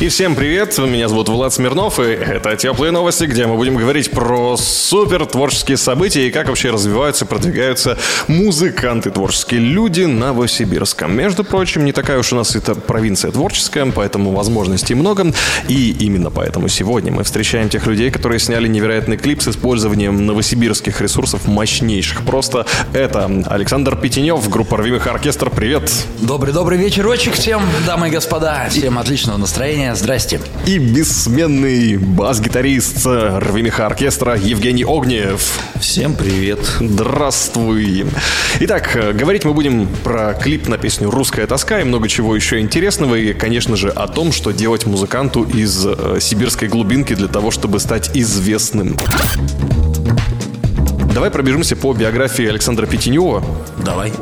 И всем привет, меня зовут Влад Смирнов, и это «Теплые новости», где мы будем говорить про супер творческие события и как вообще развиваются, продвигаются музыканты, творческие люди Новосибирска. Между прочим, не такая уж у нас это провинция творческая, поэтому возможностей много, и именно поэтому сегодня мы встречаем тех людей, которые сняли невероятный клип с использованием новосибирских ресурсов мощнейших. Просто это Александр Петенев, группа «Рвимых оркестр». Привет! Добрый-добрый вечерочек всем, дамы и господа. Всем отличного настроения. Здрасте. И бессменный бас-гитарист Рвимиха оркестра Евгений Огнев. Всем привет. Здравствуй. Итак, говорить мы будем про клип на песню «Русская тоска» и много чего еще интересного. И, конечно же, о том, что делать музыканту из э, сибирской глубинки для того, чтобы стать известным. Давай пробежимся по биографии Александра Петенева. Давай.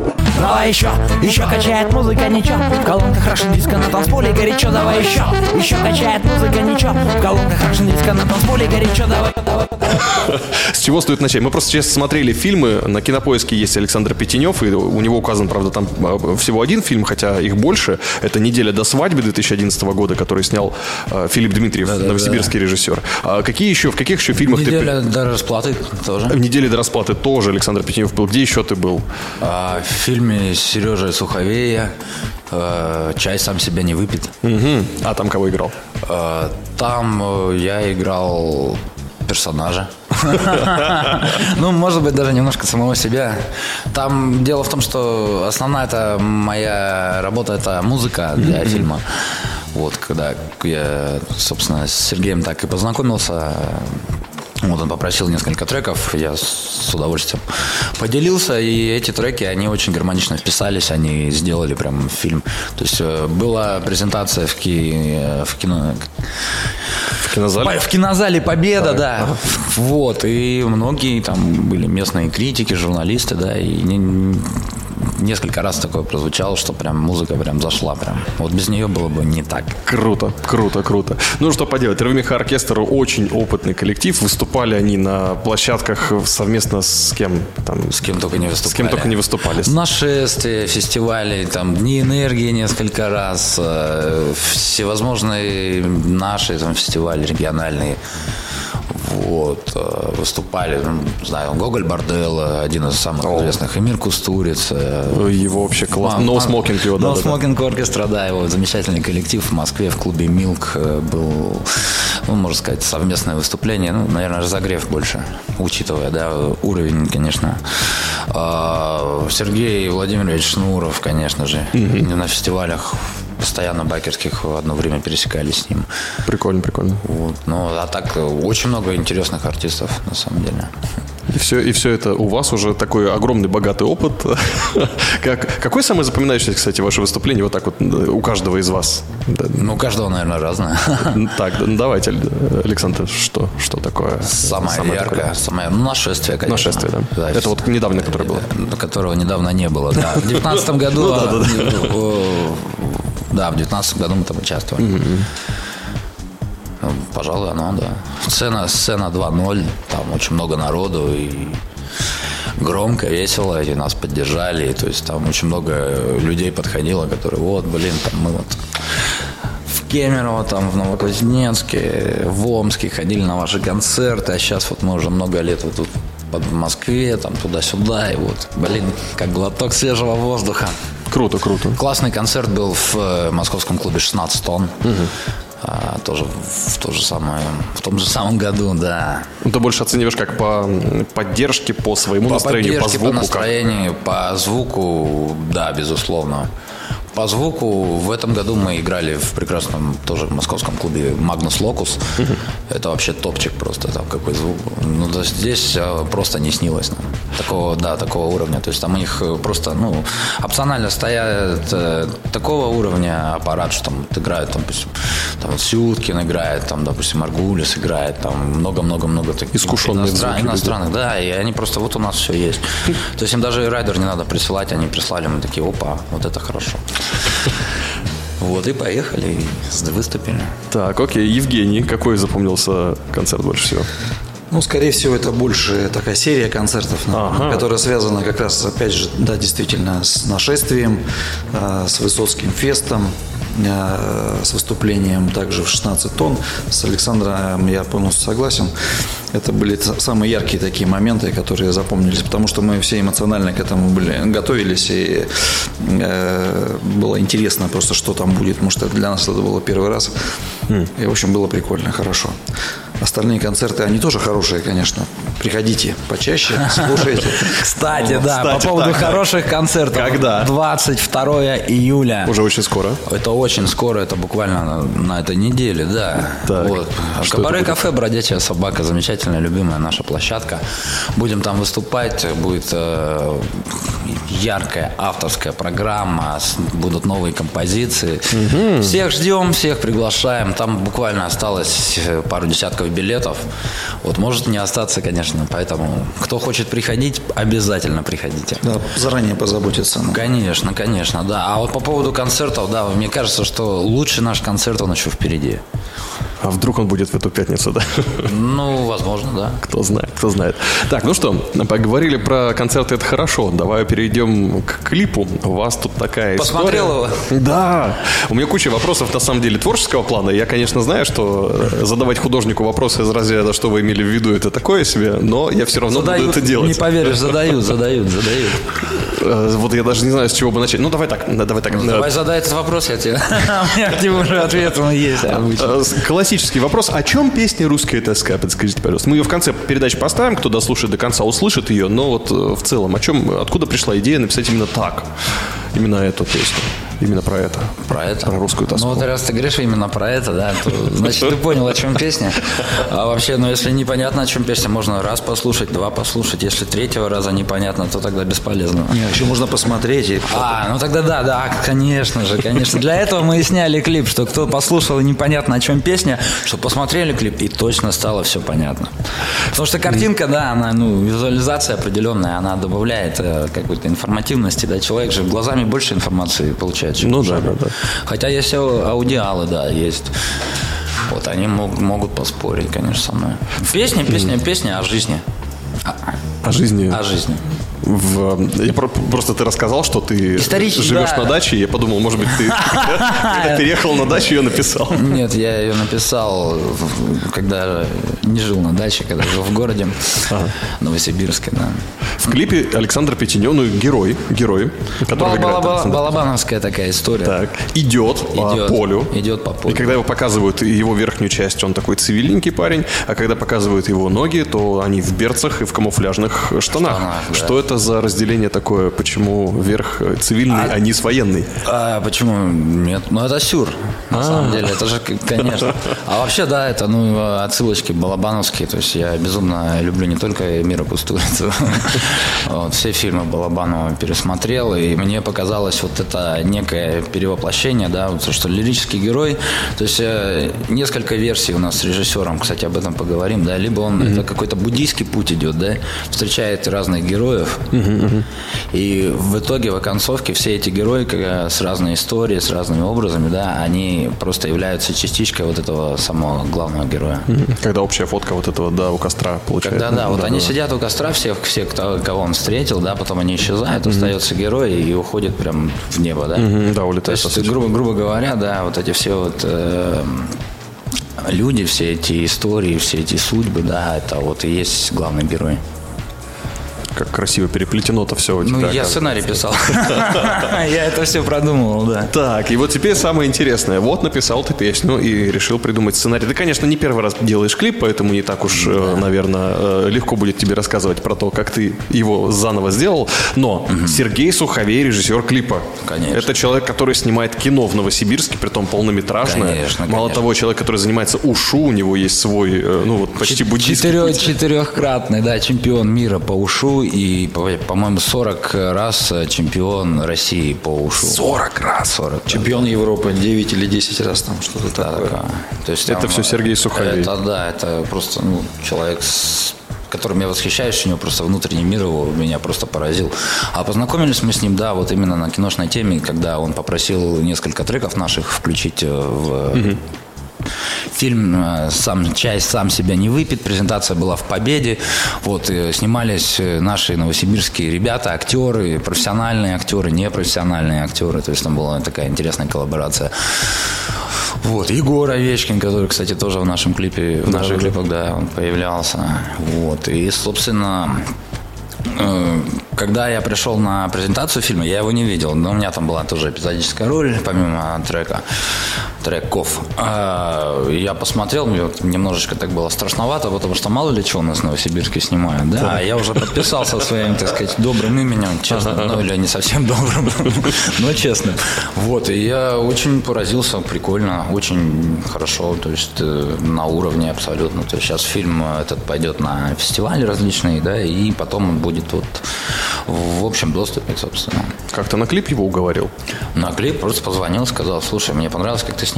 Давай еще, еще качает музыка, ничего В колонках Russian диско на танцполе горячо, давай еще Еще качает музыка, ничего В колонках Russian диско на танцполе горячо, давай, давай С чего стоит начать? Мы просто сейчас смотрели фильмы, на Кинопоиске есть Александр Петенев, и у него указан, правда, там э, всего один фильм, хотя их больше. Это «Неделя до свадьбы» 2011 года, который снял э, Филипп Дмитриев, новосибирский режиссер. А какие еще, в каких еще фильмах Неделя ты... до расплаты тоже. В «Неделе до расплаты» тоже Александр Петенев был. Где еще ты был? А, в фильме Сережа Суховея э, «Чай сам себя не выпит». Мгм. А там кого играл? Э, Там э, я играл персонажа. Ну, может быть, даже немножко самого себя. Там дело в том, что основная это моя работа, это музыка для фильма. Вот, когда я, собственно, с Сергеем так и познакомился, вот он попросил несколько треков, я с удовольствием поделился, и эти треки, они очень гармонично вписались, они сделали прям фильм. То есть э, была презентация в, ки- э, в кино... В кинозале? В кинозале Победа, да. Вот, и многие там были местные критики, журналисты, да, и несколько раз такое прозвучало, что прям музыка прям зашла прям. Вот без нее было бы не так. Круто, круто, круто. Ну, что поделать, Рвимиха оркестр очень опытный коллектив. Выступали они на площадках совместно с кем? Там, С кем только не выступали. С кем только не выступали. Нашествия, фестивали, там, Дни энергии несколько раз, э, всевозможные наши там, фестивали региональные. Вот, э, выступали, ну, знаю, Гоголь Бордел, э, один из самых известных, Эмир Кустуриц. э, Его вообще классно. Мам- No Smoking его, да, No да, да. Smoking оркестра, да, его замечательный коллектив в Москве в клубе Милк э, был, ну, можно сказать, совместное выступление, ну, наверное, разогрев больше, учитывая, да, уровень, конечно. А, Сергей Владимирович Шнуров, конечно же, на фестивалях постоянно байкерских в одно время пересекались с ним. Прикольно, прикольно. Вот. Ну, а так э, очень много интересных артистов, на самом деле. И все, и все это у вас уже такой огромный, богатый опыт. как, какое самое запоминающееся, кстати, ваше выступление вот так вот э, у каждого из вас? Да. Ну, у каждого, наверное, разное. Так, да, ну давайте, Александр, что, что такое? Самое, яркое, такое? самое, ну, нашествие, конечно. Нашествие, да? Это вот недавно, которое было? Э, Которого недавно не было, да. В девятнадцатом году... Да, в девятнадцатом году мы там участвовали. Ну, Пожалуй, оно, да. Сцена, сцена 2.0, там очень много народу и громко, весело, и нас поддержали. То есть там очень много людей подходило, которые, вот, блин, там мы вот в Кемерово, там, в Новокузнецке, в Омске ходили на ваши концерты, а сейчас вот мы уже много лет вот тут под- Москве, там, туда-сюда, и вот, блин, как глоток свежего воздуха. Круто, круто. Классный концерт был в э, московском клубе 16 тонн. А, тоже в, то же самое, в том же самом году, да. Ну, ты больше оцениваешь как по поддержке, по своему По настроению, по звуку. по как? настроению, по звуку, да, безусловно. По звуку в этом году мы играли в прекрасном тоже московском клубе Магнус Локус. Это вообще топчик просто, там какой звук. Ну, то есть здесь э, просто не снилось нам. Такого, да, такого уровня. То есть там у них э, просто, ну, опционально стоят э, такого уровня аппарат, что там вот играют, там, допустим, там Сюткин играет, там, допустим, Маргулис играет, там много-много-много таких Искушенные иностран- иностранных, да, и они просто, вот у нас все есть. То есть им даже райдер не надо присылать, они прислали, мы такие, опа, вот это хорошо. Вот и поехали, и выступили. Так, окей. Евгений, какой запомнился концерт больше всего? Ну, скорее всего, это больше такая серия концертов, ну, Ага. которая связана как раз, опять же, да, действительно, с нашествием, э, с Высоцким фестом, э, с выступлением также в 16 тонн. С Александром я полностью согласен. Это были самые яркие такие моменты, которые запомнились, потому что мы все эмоционально к этому были, готовились, и э, было интересно просто, что там будет, потому что для нас это было первый раз. И, в общем, было прикольно, хорошо. Остальные концерты, они тоже хорошие, конечно. Приходите почаще, слушайте. Кстати, да, по поводу хороших концертов. Когда? 22 июля. Уже очень скоро. Это очень скоро, это буквально на, этой неделе, да. Так, Вот. что Кабаре это будет? кафе Бродячая собака, замечательная, любимая наша площадка. Будем там выступать, будет э, яркая авторская программа, будут новые композиции. Всех ждем, всех приглашаем. Там буквально осталось э, пару десятков билетов. Вот может не остаться, конечно, поэтому кто хочет приходить, обязательно приходите. Да, заранее позаботиться. ну. Конечно, конечно, да. А вот по поводу концертов, да, мне кажется, что лучший наш концерт, он еще впереди. А вдруг он будет в эту пятницу, да? Ну, возможно, да. Кто знает, кто знает. Так, ну что, поговорили про концерты, это хорошо. Давай перейдем к клипу. У вас тут такая Посмотрел история. Да. У меня куча вопросов, на самом деле, творческого плана. Я, конечно, знаю, что э, задавать художнику вопросы из разряда, что вы имели в виду, это такое себе, но я все равно буду Задают, это делать. не поверишь, задают, задают, задают. Э, Вот я даже не знаю, с чего бы начать. Ну, давай так, э, давай так. Э, Давай задай этот вопрос, я тебе... У меня к нему уже ответ есть обычно. Классический вопрос. О чем песня «Русская тоска»? Подскажите, пожалуйста. Мы ее в конце передачи поставим, кто дослушает до конца, услышит ее. Но вот э, в целом, о чем, откуда пришла идея написать именно так? Именно эту песню. Именно про это. Про это? Про русскую тоску. Ну вот раз ты говоришь именно про это, да, то значит ты понял, о чем песня. А вообще, ну если непонятно, о чем песня, можно раз послушать, два послушать. Если третьего раза непонятно, то тогда бесполезно. Не, еще можно посмотреть. И... А, ну тогда да, да, конечно же, конечно. Для этого мы и сняли клип, что кто послушал и непонятно о чем песня, что посмотрели клип и точно стало все понятно. Потому что картинка, да, она, ну, визуализация определенная, она добавляет э, какой-то информативности, да, человек же глазами больше информации получает, чем Ну да, да, да. Хотя есть ау- аудиалы, да, есть. Вот они мог- могут поспорить, конечно, со мной. Песня, песня, песня о жизни. О жизни. О жизни. В- я про- просто ты рассказал, что ты Исторически, живешь да. на даче, и я подумал, может быть, ты переехал на дачу, ее написал. Нет, я ее написал, когда не жил на даче, когда жил в городе Новосибирске, да. В клипе Александр Петенев, ну, герой, герой, который играет Балабановская такая история. Так, идет, по полю. идет по полю. И когда его показывают его верхнюю часть, он такой цивильненький парень, а когда показывают его ноги, то они в берцах и в камуфляжных штанах. Что это за разделение такое? Почему верх э, цивильный, а, не с военный? А почему нет? Ну, это сюр, на самом деле. Это же, конечно. А вообще, да, это, ну, отсылочки балабановские. То есть я безумно люблю не только «Мира Кустурицу». Вот, все фильмы Балабанова пересмотрел, и мне показалось вот это некое перевоплощение, да, вот, что лирический герой. То есть э, несколько версий у нас с режиссером, кстати, об этом поговорим, да. Либо он, это какой-то буддийский путь идет, да, встречает разных героев, и в итоге, в оконцовке, все эти герои как, с разной историей, с разными образами, да, они просто являются частичкой вот этого самого главного героя. Когда общая фотка вот этого, да, у костра получается. Когда, да, вот они сидят у костра, всех, все, кто, кого он встретил, да, потом они исчезают, остается герой и уходит прям в небо, да. Мгм, да, То улетает. есть, грубо, грубо говоря, да, вот эти все вот э, люди, все эти истории, все эти судьбы, да, это вот и есть главный герой. Как красиво переплетено-то все у тебя. Ну, я оказывается. сценарий писал. Я это все продумывал, да. Так, и вот теперь самое интересное. Вот написал ты песню и решил придумать сценарий. Ты, конечно, не первый раз делаешь клип, поэтому не так уж, э, наверное, э, легко будет тебе рассказывать про то, как ты его заново сделал. Но Сергей Суховей, режиссер клипа. Конечно. Это человек, который снимает кино в Новосибирске, притом полнометражное. Конечно, Мало того, человек, который занимается ушу, у него есть свой, э, ну вот почти буддийский. Четырехкратный, да, чемпион мира по ушу и, по- по-моему, 40 раз э, чемпион России по ушу. 40 раз. 40. Чемпион Европы 9 или 10 раз там что-то Да, такое. такая. То есть Это там, всё Сергей Суховей. Это, да, это просто ну, человек с которым я восхищаюсь, у него просто внутренний мир его меня просто поразил. А познакомились мы с ним, да, вот именно на киношной теме, когда он попросил несколько треков наших включить э, в Фильм э, сам часть сам себя не выпит. Презентация была в Победе. Вот э, снимались э, наши новосибирские ребята, актеры, профессиональные актеры, непрофессиональные актеры. То есть там была такая интересная коллаборация. Вот, Егор Овечкин, который, кстати, тоже в нашем клипе, в наших клипах, да, он появлялся. Вот, и, собственно, когда я пришел на презентацию фильма, я его не видел, но у меня там была тоже эпизодическая роль, помимо трека треков. А, Я посмотрел, мне вот немножечко так было страшновато, потому что мало ли чего у нас в Новосибирске снимают, да? А я уже подписался своим, так сказать, добрым именем, честно, ну или не совсем добрым, но честно. Вот, и я очень поразился, прикольно, очень хорошо, то есть э, на уровне абсолютно. То есть сейчас фильм этот пойдет на фестивали различные, да, и потом он будет вот в общем доступе, собственно. Как то на клип его уговорил? На клип просто позвонил, сказал, слушай, мне понравилось, как ты снимаешь.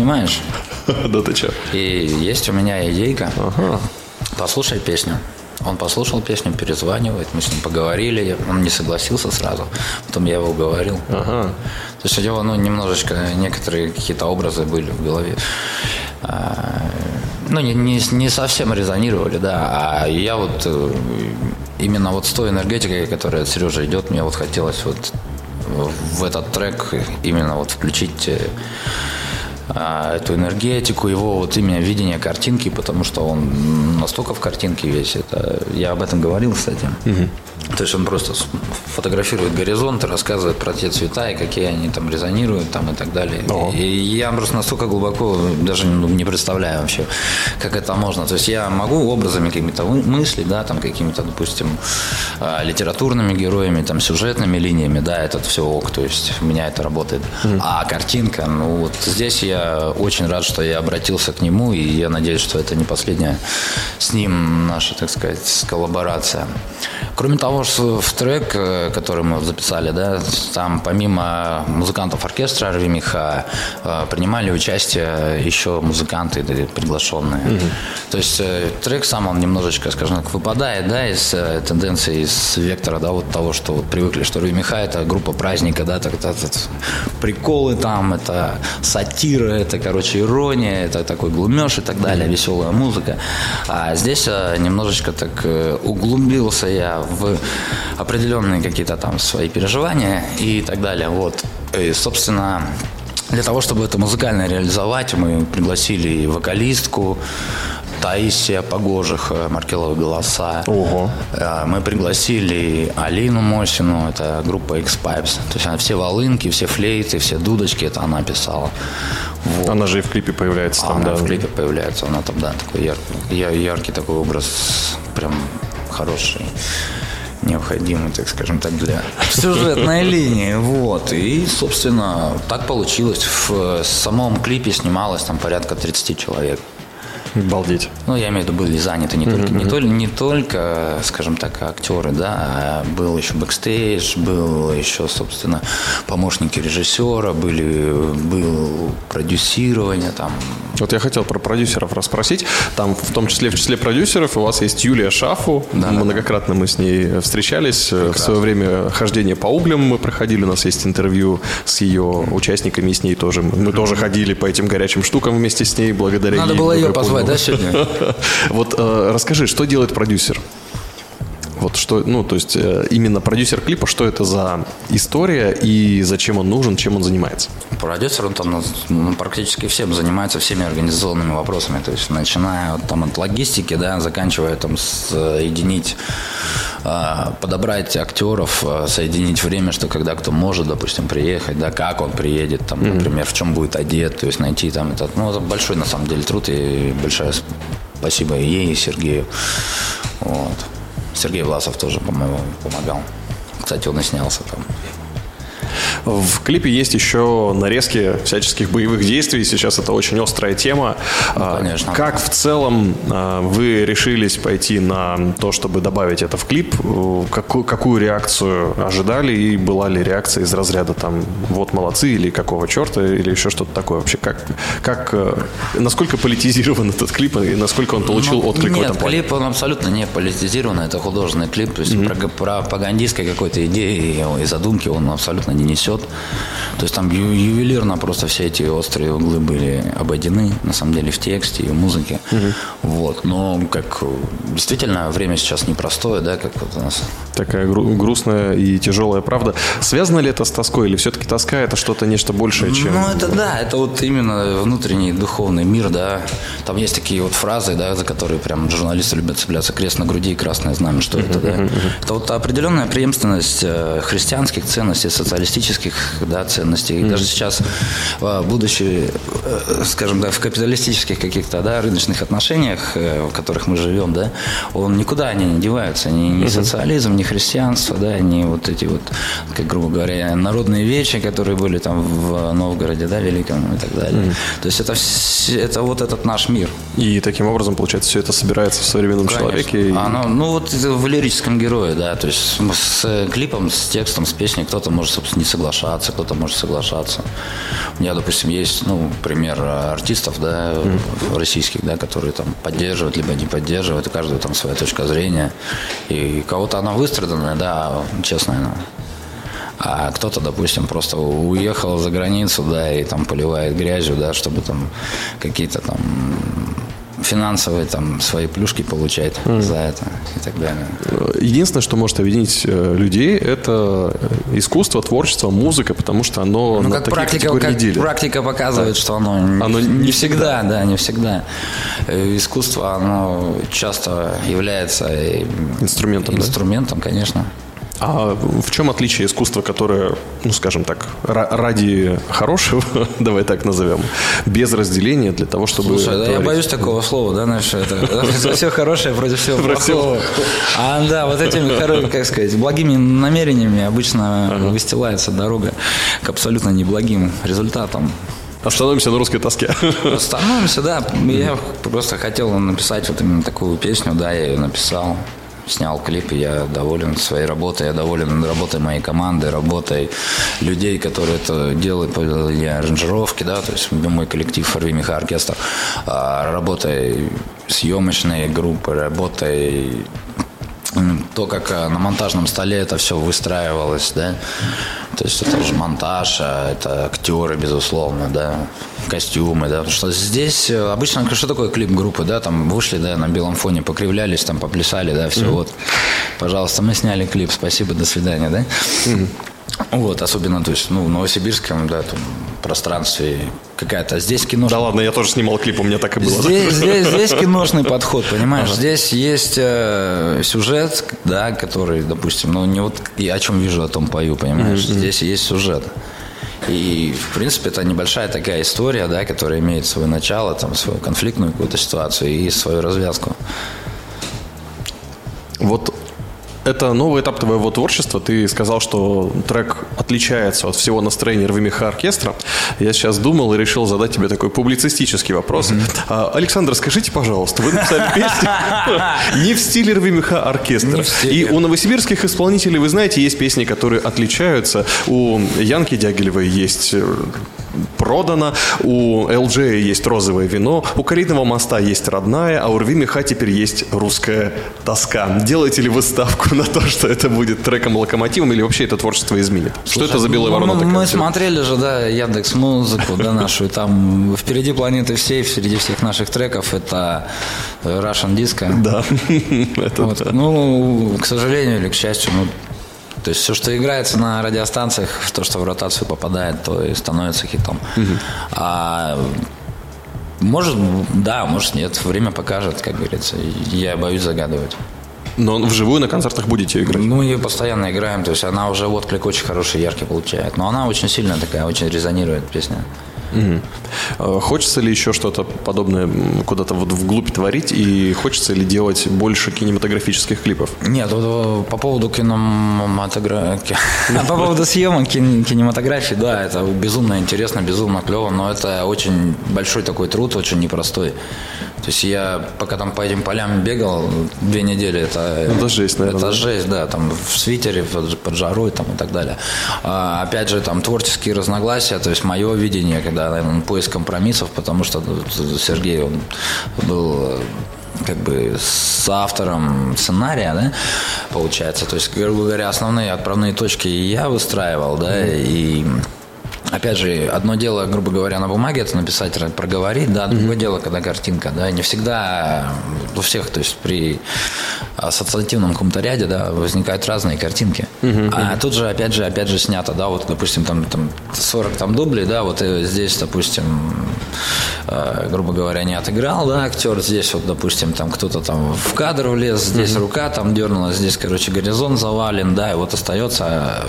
Да ты че? И есть у меня идейка. Послушай песню. Он послушал песню, перезванивает, мы с ним поговорили, он не согласился сразу, потом я его уговорил. Ага. То есть у него ну, немножечко некоторые какие-то образы были в голове. А, Ну, не, не, не совсем резонировали, да. А я вот э, именно вот с той энергетикой, которая от Сережи идет, мне вот хотелось вот в этот трек именно вот включить э, эту энергетику, его вот именно видение картинки, потому что он настолько в картинке весь. Это, я об этом говорил, кстати. То есть он просто фотографирует горизонт, рассказывает про те цвета и какие они там резонируют там и так далее. И я просто настолько глубоко даже ну, не представляю вообще, как это можно. То есть я могу образами какими-то мыслить, да, там какими-то, допустим, а, литературными героями, там сюжетными линиями, да, это все ок, то есть у меня это работает. А картинка, ну вот здесь я очень рад, что я обратился к нему, и я надеюсь, что это не последняя с ним наша, так сказать, коллаборация. Кроме того, что в трек, э, который мы записали, да, там помимо музыкантов оркестра Рвимиха э, принимали участие еще музыканты приглашенные. То есть э, трек сам он немножечко, скажем так, выпадает, да, из тенденции, из вектора, да, вот того, что вот привыкли, что Рвимиха это группа праздника, да, так, так, так, приколы там, это сатира, это, короче, ирония, это такой глумеж и так далее, веселая музыка. А здесь немножечко так углубился я в определенные какие-то там свои переживания и так далее. Вот. И, собственно, для того, чтобы это музыкально реализовать, мы пригласили и вокалистку, Таисия Погожих, Маркеловы голоса. Ого. Э, Мы пригласили Алину Мосину, это группа X-Pipes. То есть она все волынки, все флейты, все дудочки, это она писала. Вот. Она же и в клипе появляется там, Она да. в клипе появляется, она там, да, такой яркий, яркий такой образ, прям хороший, необходимый, так скажем так, для сюжетной линии, вот. И, собственно, так получилось. В самом клипе снималось там порядка 30 человек. Балдеть. Ну, я имею в виду, были заняты не только, не, только, не только, скажем так, актеры, да, а был еще бэкстейдж, был еще, собственно, помощники режиссера, были, был продюсирование там. Вот я хотел про продюсеров расспросить. Там, в том числе, в числе продюсеров, у вас есть Юлия Шафу. Да, да, Многократно мы с ней встречались. В свое время хождение по углям мы проходили. У нас есть интервью с ее участниками, и с ней тоже. Мы тоже ходили по этим горячим штукам вместе с ней, благодаря Надо ей, было как ее позвать, понял. да, сегодня? Вот э, расскажи, что делает продюсер? Вот что, ну, то есть э, именно продюсер клипа, что это за история и зачем он нужен, чем он занимается? Продюсер, он там ну, практически всем занимается всеми организационными вопросами, то есть начиная от, там, от логистики, да, заканчивая там соединить, а, подобрать актеров, а, соединить время, что когда кто может, допустим, приехать, да, как он приедет, там, например, в чем будет одет, то есть найти там этот, ну, это большой на самом деле труд и большое спасибо и ей, и Сергею, вот. Сергей Власов тоже, по-моему, помогал. Кстати, он и снялся там. В клипе есть еще нарезки всяческих боевых действий. Сейчас это очень острая тема. А, конечно. Как в целом а, вы решились пойти на то, чтобы добавить это в клип? Какую, какую реакцию ожидали? И была ли реакция из разряда там «вот молодцы» или «какого черта?» или еще что-то такое? Вообще, как, как, э, насколько политизирован этот клип и насколько он получил Ну, отклик нет, в этом плане? клип, он абсолютно не политизированный, это художественный клип, то есть про- пропагандистской какой-то идеи и задумки он абсолютно не несет. То есть там ю- ювелирно просто все эти острые углы были обойдены, на самом деле, в тексте и в музыке. Вот, но как действительно время сейчас непростое, да, как вот у нас Такая гру- грустная и тяжелая правда. Связано ли это с тоской или все-таки тоска это что-то нечто большее, чем... Ну, это да, это вот именно внутренний духовный мир, да. Там есть такие вот фразы, да, за которые прям журналисты любят цепляться. Крест на груди и красное знамя, что это, да. Это вот определенная преемственность э, христианских ценностей, социалистических, да, ценностей. И даже сейчас, э, будучи, э, скажем так, в капиталистических каких-то, да, рыночных отношениях, в которых мы живем, да, он никуда они не деваются. Ни, ни социализм, ни христианство, да, ни вот эти вот, как грубо говоря, народные вечи, которые были там в Новгороде, да, Великом и так далее. То есть это, это вот этот наш мир. И таким образом, получается, все это собирается в современном человеке. и- Оно, ну вот в лирическом герое, да, то есть с э, клипом, с текстом, с песней кто-то может, собственно, не соглашаться, кто-то может соглашаться. У меня, допустим, есть, ну, пример э, артистов, да, российских, да, которые там поддерживают, либо не поддерживают, у каждого там своя точка зрения. И кого-то она выстраданная, да, честная. А кто-то, допустим, просто уехал за границу, да, и там поливает грязью, да, чтобы там какие-то там финансовые там свои плюшки получать за это и так далее. Единственное, что может объединить э, людей, это искусство, творчество, музыка, потому что оно Ну, на как такие практика, как делит. практика показывает, что оно, Оно не, не всегда, да, не всегда. Искусство, оно часто является э, Инструментом, да? инструментом, конечно. А в чем отличие искусства, которое, ну, скажем так, ра- ради хорошего, давай так назовем, без разделения для того, чтобы... Слушай, да, я боюсь такого слова, да, знаешь, это все хорошее против всего плохого. А да, вот этими, как сказать, благими намерениями обычно выстилается дорога к абсолютно неблагим результатам. Остановимся на русской тоске. Становимся, да. Я просто хотел написать вот именно такую песню, да, я ее написал. Снял клип, и я доволен своей работой, я доволен работой моей команды, работой людей, которые это делают, и аранжировки, да, то есть мой коллектив «Рви Меха Оркестр», а, работой съемочной группы, работой то, как э, на монтажном столе это все выстраивалось, да, то есть это же монтаж, а это актеры, безусловно, да, костюмы, да, потому что здесь э, обычно, что такое клип группы, да, там вышли, да, на белом фоне, покривлялись, там поплясали, да, все, вот, пожалуйста, мы сняли клип, спасибо, до свидания, да. Вот, особенно, то есть, ну, в Новосибирском, да, там, пространстве какая-то. Здесь кино. Да ладно, я тоже снимал клип, у меня так и было. Здесь, здесь, здесь киношный подход, понимаешь? Здесь есть э, сюжет, да, который, допустим, ну не вот я о чем вижу, о том пою, понимаешь? Здесь есть сюжет. И, в принципе, это небольшая такая история, да, которая имеет свое начало, там, свою конфликтную какую-то ситуацию и свою развязку. Вот это новый этап твоего творчества. Ты сказал, что трек отличается от всего настроения «Рви меха оркестра». Я сейчас думал и решил задать тебе такой публицистический вопрос. А, Александр, скажите, пожалуйста, вы написали песню не в стиле «Рви меха оркестра». И у новосибирских исполнителей, вы знаете, есть песни, которые отличаются. У Янки Дягилевой есть э, продано, у ЛД есть розовое вино, у Каритного моста есть родная, а у Рви Меха теперь есть русская тоска. Делаете ли вы ставку на то, что это будет треком-локомотивом или вообще это творчество изменит? что это за белая Ну, ворона Мы, мы смотрели же, да, Яндекс Музыку, да, нашу, и там впереди планеты всей, среди всех наших треков это Russian Disco. Да. Это Вот. да. Ну, к сожалению или к счастью, ну, то есть все, что играется на радиостанциях, то, что в ротацию попадает, то и становится хитом. А может, да, может нет, время покажет, как говорится. Я боюсь загадывать. Но вживую на концертах будете играть? Ну, ее постоянно играем, то есть она уже отклик очень хороший, яркий получает. Но она очень сильная такая, очень резонирует песня. Э, Хочется ли еще что-то подобное куда-то вот вглубь творить? И хочется ли делать больше кинематографических клипов? Нет, э, по поводу кинематографии, по поводу съемок кин- кинематографии, да, это безумно интересно, безумно клево, но это очень большой такой труд, очень непростой. То есть я пока там по этим полям бегал две недели, это, Ну, это жесть, наверное, это да? жесть, да, там в свитере, под, под жарой там, и так далее. А, опять же, там творческие разногласия, то есть мое видение, когда, наверное, поиск компромиссов, потому что ну, Сергей, он был э, как бы с автором сценария, да, получается. То есть, грубо говоря, основные отправные точки я выстраивал, да, и Опять же, одно дело, грубо говоря, на бумаге это написать, проговорить, да, другое дело, когда картинка, да, не всегда у всех, то есть при ассоциативном каком-то ряде, да, возникают разные картинки. А тут же, опять же, опять же снято, да, вот, допустим, там, там 40 там дублей, да, вот здесь, допустим, э, грубо говоря, не отыграл, да, актер, здесь вот, допустим, там кто-то там в кадр влез, здесь рука там дернулась, здесь, короче, горизонт завален, да, и вот остается э,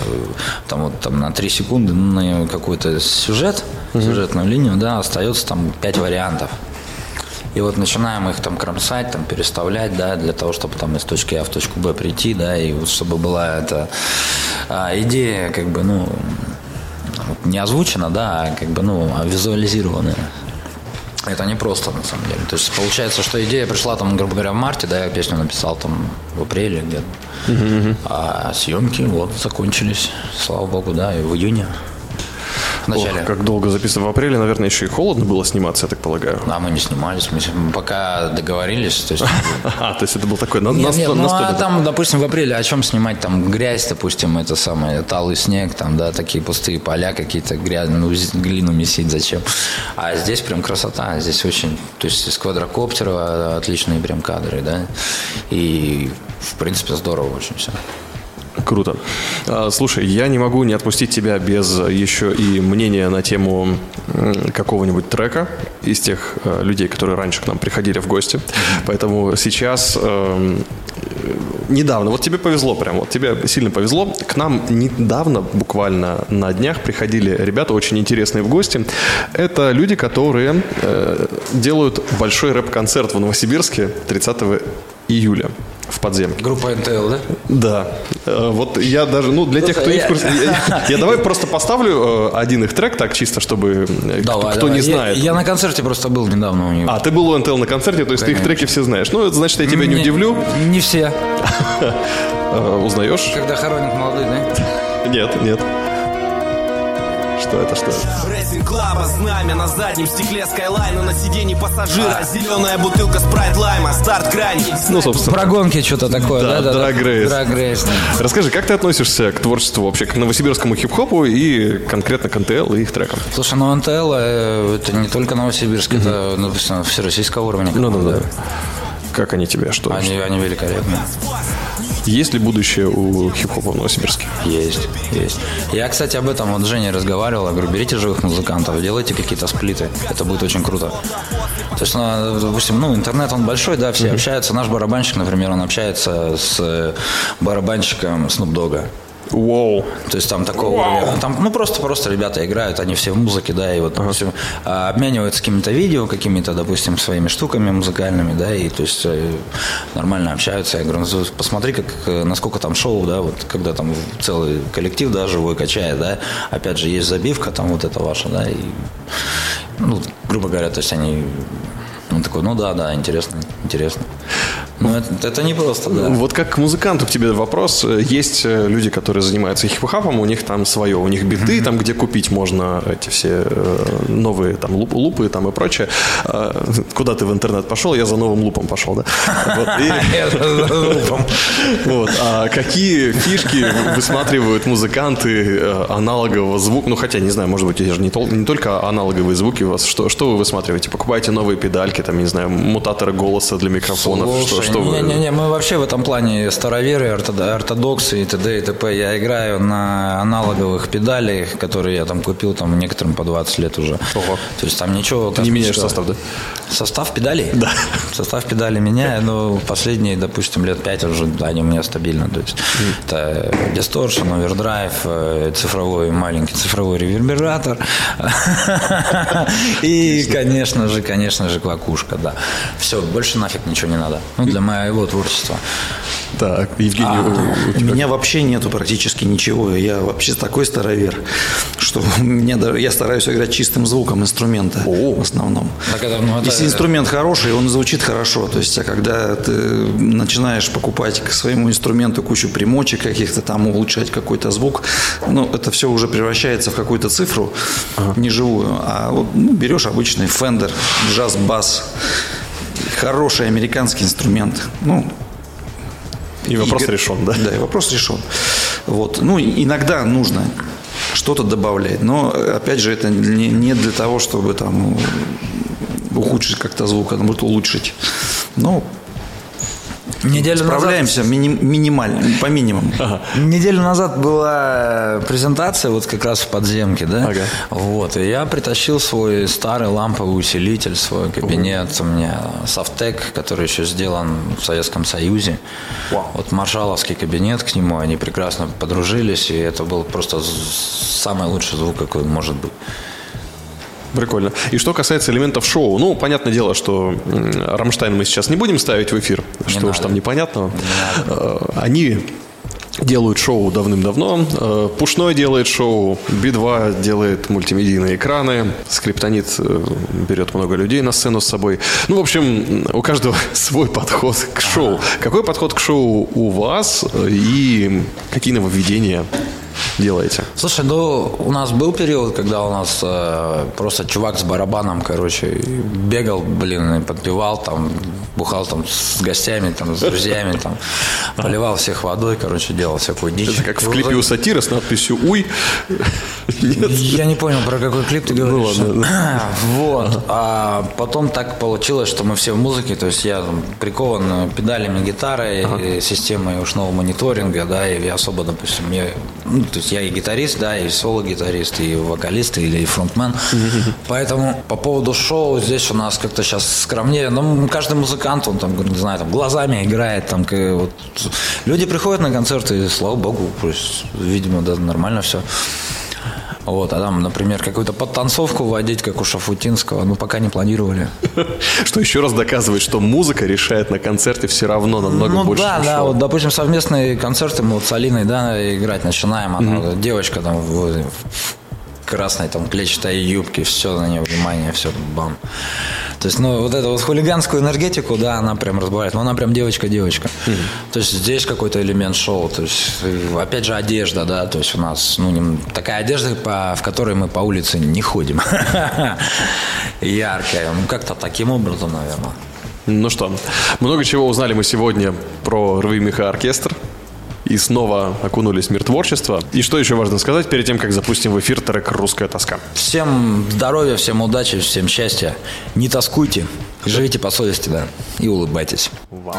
там вот там на 3 секунды на какой-то сюжет, сюжетную линию, да, остается там 5 вариантов. И вот начинаем их там кромсать, там переставлять, да, для того, чтобы там из точки А в точку Б прийти, да, и вот чтобы была эта а, идея, как бы, ну, не озвучена, да, а как бы, ну, а визуализированная. Это не просто, на самом деле. То есть получается, что идея пришла там, грубо говоря, в марте, да, я песню написал там в апреле где-то. А съемки вот закончились, слава богу, да, и в июне. В начале. Ох, как долго записано. В апреле, наверное, еще и холодно было сниматься, я так полагаю. А мы не снимались, мы пока договорились, то есть А, то есть это был такой на, Нет, ну а там, допустим, в апреле о чем снимать? Там грязь, допустим, это самое, талый снег, там, да, такие пустые поля какие-то, грязь, ну, глину месить зачем? А здесь прям красота, здесь очень, то есть из квадрокоптера отличные прям кадры, да, и, в принципе, здорово очень все. Круто. А, Слушай, я не могу не отпустить тебя без еще и мнения на тему какого-нибудь трека из тех э, людей, которые раньше к нам приходили в гости. Поэтому сейчас эм, э, недавно, вот тебе повезло прям, вот тебе сильно повезло. К нам недавно, буквально на днях, приходили ребята очень интересные в гости. Это люди, которые э, делают большой рэп-концерт в Новосибирске 30 июля в подземке. Группа НТЛ, да? Да. Э, Вот я даже, ну, для тех, кто не в курсе, я, давай просто поставлю э, один их трек, так чисто, чтобы э, кто, не знает. Я, на концерте просто был недавно у них. А, ты был у НТЛ на концерте, то есть ты их треки все знаешь. Ну, это значит, я тебя не, удивлю. Не все. Узнаешь? Когда хоронят молодых, да? Нет, нет. Что это, что это? Racing club а, знамя на заднем стекле Скайлайна На сиденье пассажира Зеленая бутылка Sprite лайма Старт крайний Ну, собственно. Про гонки что-то такое, Да, да? Race. Drag Race, да. Расскажи, как ты относишься к творчеству вообще, к новосибирскому хип-хопу и конкретно к НТЛ и их трекам? Слушай, ну НТЛ э, это не только Новосибирск, это ну, допустим, всероссийского уровня. Ну, да, да. Как они тебе? Что? Они, они великолепны. Есть ли будущее у хип-хопа в Новосибирске? Есть, есть. Я, кстати, об этом вот с Женей разговаривал. Я говорю, берите живых музыкантов, делайте какие-то сплиты. Это будет очень круто. То есть, ну, допустим, ну, интернет, он большой, да, все общаются. Наш барабанщик, например, он общается с барабанщиком Snoop Dogg. Воу. То есть там такого уровня. Там, ну, просто, просто ребята играют, они все в музыке, да, и вот допустим, а, обмениваются какими-то видео, какими-то, допустим, своими штуками музыкальными, да, и то есть э, нормально общаются. Я говорю, ну, посмотри, как, э, насколько там шоу, да, вот когда там целый коллектив, да, живой качает, да, опять же, есть забивка там вот это ваша, да, и, ну, грубо говоря, то есть они, он такой, ну да, да, интересно, интересно. Ну, это, это не просто, да. Вот как к музыканту к тебе вопрос. Есть э, люди, которые занимаются хип-хопом, у них там свое, у них биты, там, где купить можно эти все э, новые там луп- лупы там и прочее. А, Куда ты в интернет пошел? Я за новым лупом пошел, да? Вот. А какие фишки высматривают музыканты э, аналогового звука? Ну, хотя, не знаю, может быть, это же не, тол- не только аналоговые звуки у вас. Что, что вы высматриваете? Покупаете новые педальки, там, не знаю, мутаторы голоса для микрофонов? Что, вы- не-не-не, мы вообще в этом плане староверы, ортод- ортодоксы и т.д. и т.п. Я играю на аналоговых педалях, которые я там купил, там некоторым по 20 лет уже. Ого. То есть там ничего... не меняешь состав, да? Состав педалей? Да. Состав педали меняю, но последние, допустим, лет пять уже они у меня стабильно. То есть это дисторшн, овердрайв, э, цифровой маленький цифровой ревербератор. И, конечно же, конечно же, квакушка, да. Все, больше нафиг ничего не надо. Ну, для моего творчества. Так, Евгений, у- у У тебя меня вообще нету практически ничего. Я вообще такой старовер, что у даже, я стараюсь играть чистым звуком инструмента в основном. Так это, ну, это- Если инструмент хороший, он звучит хорошо. То есть, а когда ты начинаешь покупать к своему инструменту кучу примочек каких-то там, улучшать какой-то звук, ну, это все уже превращается в какую-то цифру неживую. А вот ну, берешь обычный Fender, джаз-бас, хороший американский инструмент. Ну, И вопрос Игорь- решен, да? Да, и вопрос решен. Вот. Ну, иногда нужно что-то добавлять, но, э, опять же, это не, не для того, чтобы там ухудшить как-то звук, а наоборот улучшить. Ну, Неделю назад справляемся мини- минимально, по минимуму. Неделю назад была презентация вот как раз в подземке, да? Ага. Вот, и я притащил свой старый ламповый усилитель, свой кабинет. У меня Софтек, который еще сделан в Советском Союзе. Вот маршаловский кабинет к нему, они прекрасно подружились, и это был просто самый лучший звук, какой может быть. Прикольно. И что касается элементов шоу, ну, понятное дело, что Рамштайн мы сейчас не будем ставить в эфир, что уж надо. там непонятного. Э, Они делают шоу давным-давно. Э, Пушной делает шоу, Би-2 делает мультимедийные экраны, Скриптонит э, берет много людей на сцену с собой. Ну, в общем, у каждого свой подход к шоу. Какой подход к шоу у вас и какие нововведения делаете? Слушай, ну у нас был период, когда у нас э, просто чувак с барабаном, короче, бегал, блин, и подпевал там, бухал там с гостями, там, с друзьями, там, поливал всех водой, короче, делал всякую дичь. Это как в клипе у сатира с надписью «Уй». Нет? Я не понял, про какой клип ты говоришь. Ну ладно, Вот. А потом так получилось, что мы все в музыке, то есть я там прикован педалями гитары, системой ушного мониторинга, да, и я особо, допустим, я, ну, то есть я и гитарист, да, и соло-гитарист, и вокалист, или фронтмен. Поэтому по поводу шоу здесь у нас как-то сейчас скромнее. Ну, каждый музыкант, он там, не знаю, там глазами играет, там, вот. Люди приходят на концерты, и слава богу, видимо, да, нормально все. Вот, а там, например, какую-то подтанцовку вводить, как у Шафутинского, ну, пока не планировали. Что еще раз доказывает, что музыка решает на концерте все равно намного ну, больше, да, да, вот, допустим, совместные концерты мы вот с Алиной, да, играть начинаем, она, девочка там в красной там клетчатой юбке, все на нее внимание, все, бам. То есть, ну, вот эту вот хулиганскую энергетику, да, она прям разбавляет, но она прям девочка-девочка. То есть, здесь какой-то элемент шоу, то есть, э, опять же, одежда, да, то есть, у нас, ну, такая одежда, по, в которой мы по улице не ходим. Яркая, ну, как-то таким образом, наверное. Ну что, много чего узнали мы сегодня про Рви Меха Оркестр. И снова окунулись в мир творчества. И что еще важно сказать перед тем, как запустим в эфир трек «Русская тоска». Всем здоровья, всем удачи, всем счастья. Не тоскуйте, живите по совести, да, и улыбайтесь. Вау.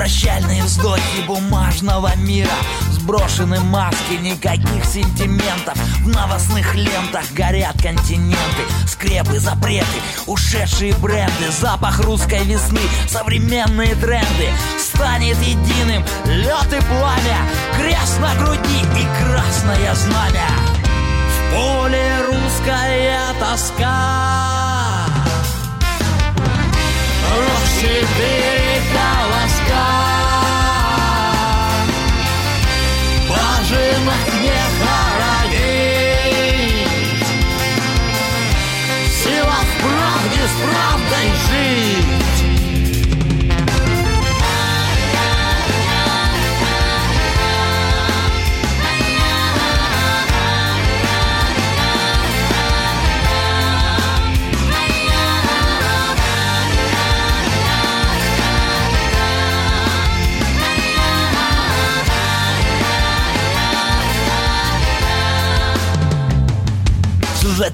Прощальные вздохи бумажного мира. Сброшены маски, никаких сентиментов. В новостных лентах горят континенты. Скрепы, запреты, ушедшие бренды. Запах русской весны, современные тренды. Станет единым лед и пламя. Крест на груди и красное знамя. В поле русская тоска. Ох, четыре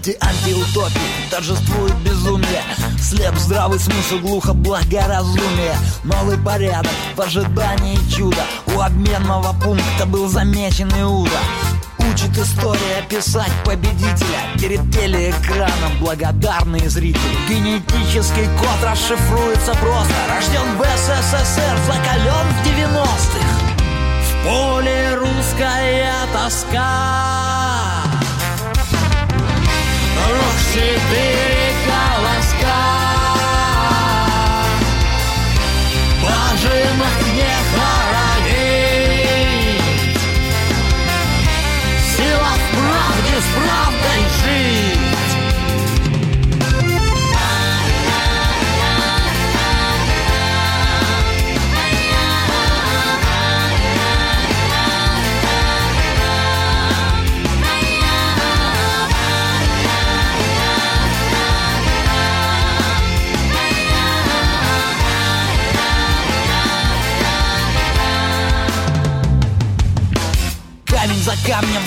свете антиутопии Торжествует безумие. Слеп здравый смысл, глухо благоразумие. Новый порядок в ожидании чуда. У обменного пункта был замечен Иуда Учит история писать победителя. Перед телеэкраном благодарные зрители Генетический код расшифруется просто. Рожден в СССР, закален в 90-х В поле русская тоска se vê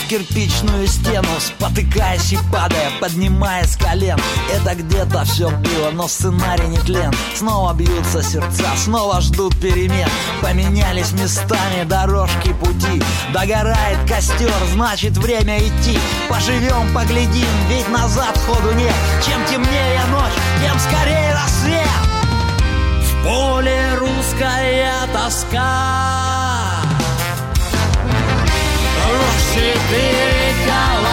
кирпичную стену Спотыкаясь и падая, поднимаясь с колен. Это где-то все было, но сценарий не тлен. Снова бьются сердца, снова ждут перемен. Поменялись местами дорожки пути. Догорает костер, значит время идти. Поживем, поглядим, ведь назад ходу нет Чем темнее ночь, тем скорее рассвет. В поле русская тоска si ti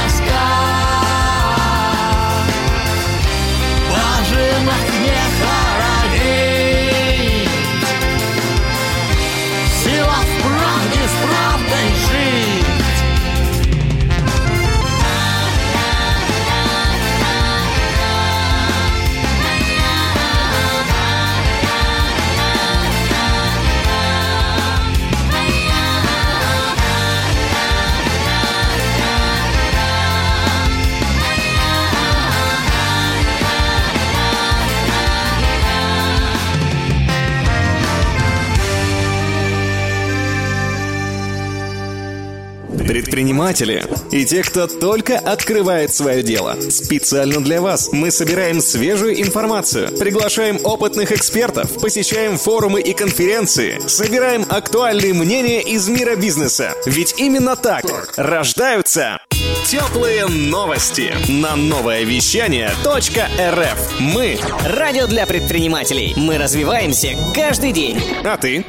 Предприниматели и те, кто только открывает свое дело. Специально для вас мы собираем свежую информацию, приглашаем опытных экспертов, посещаем форумы и конференции, собираем актуальные мнения из мира бизнеса. Ведь именно так рождаются теплые новости на новое вещание .рф. Мы Радио для предпринимателей. Мы развиваемся каждый день. А ты?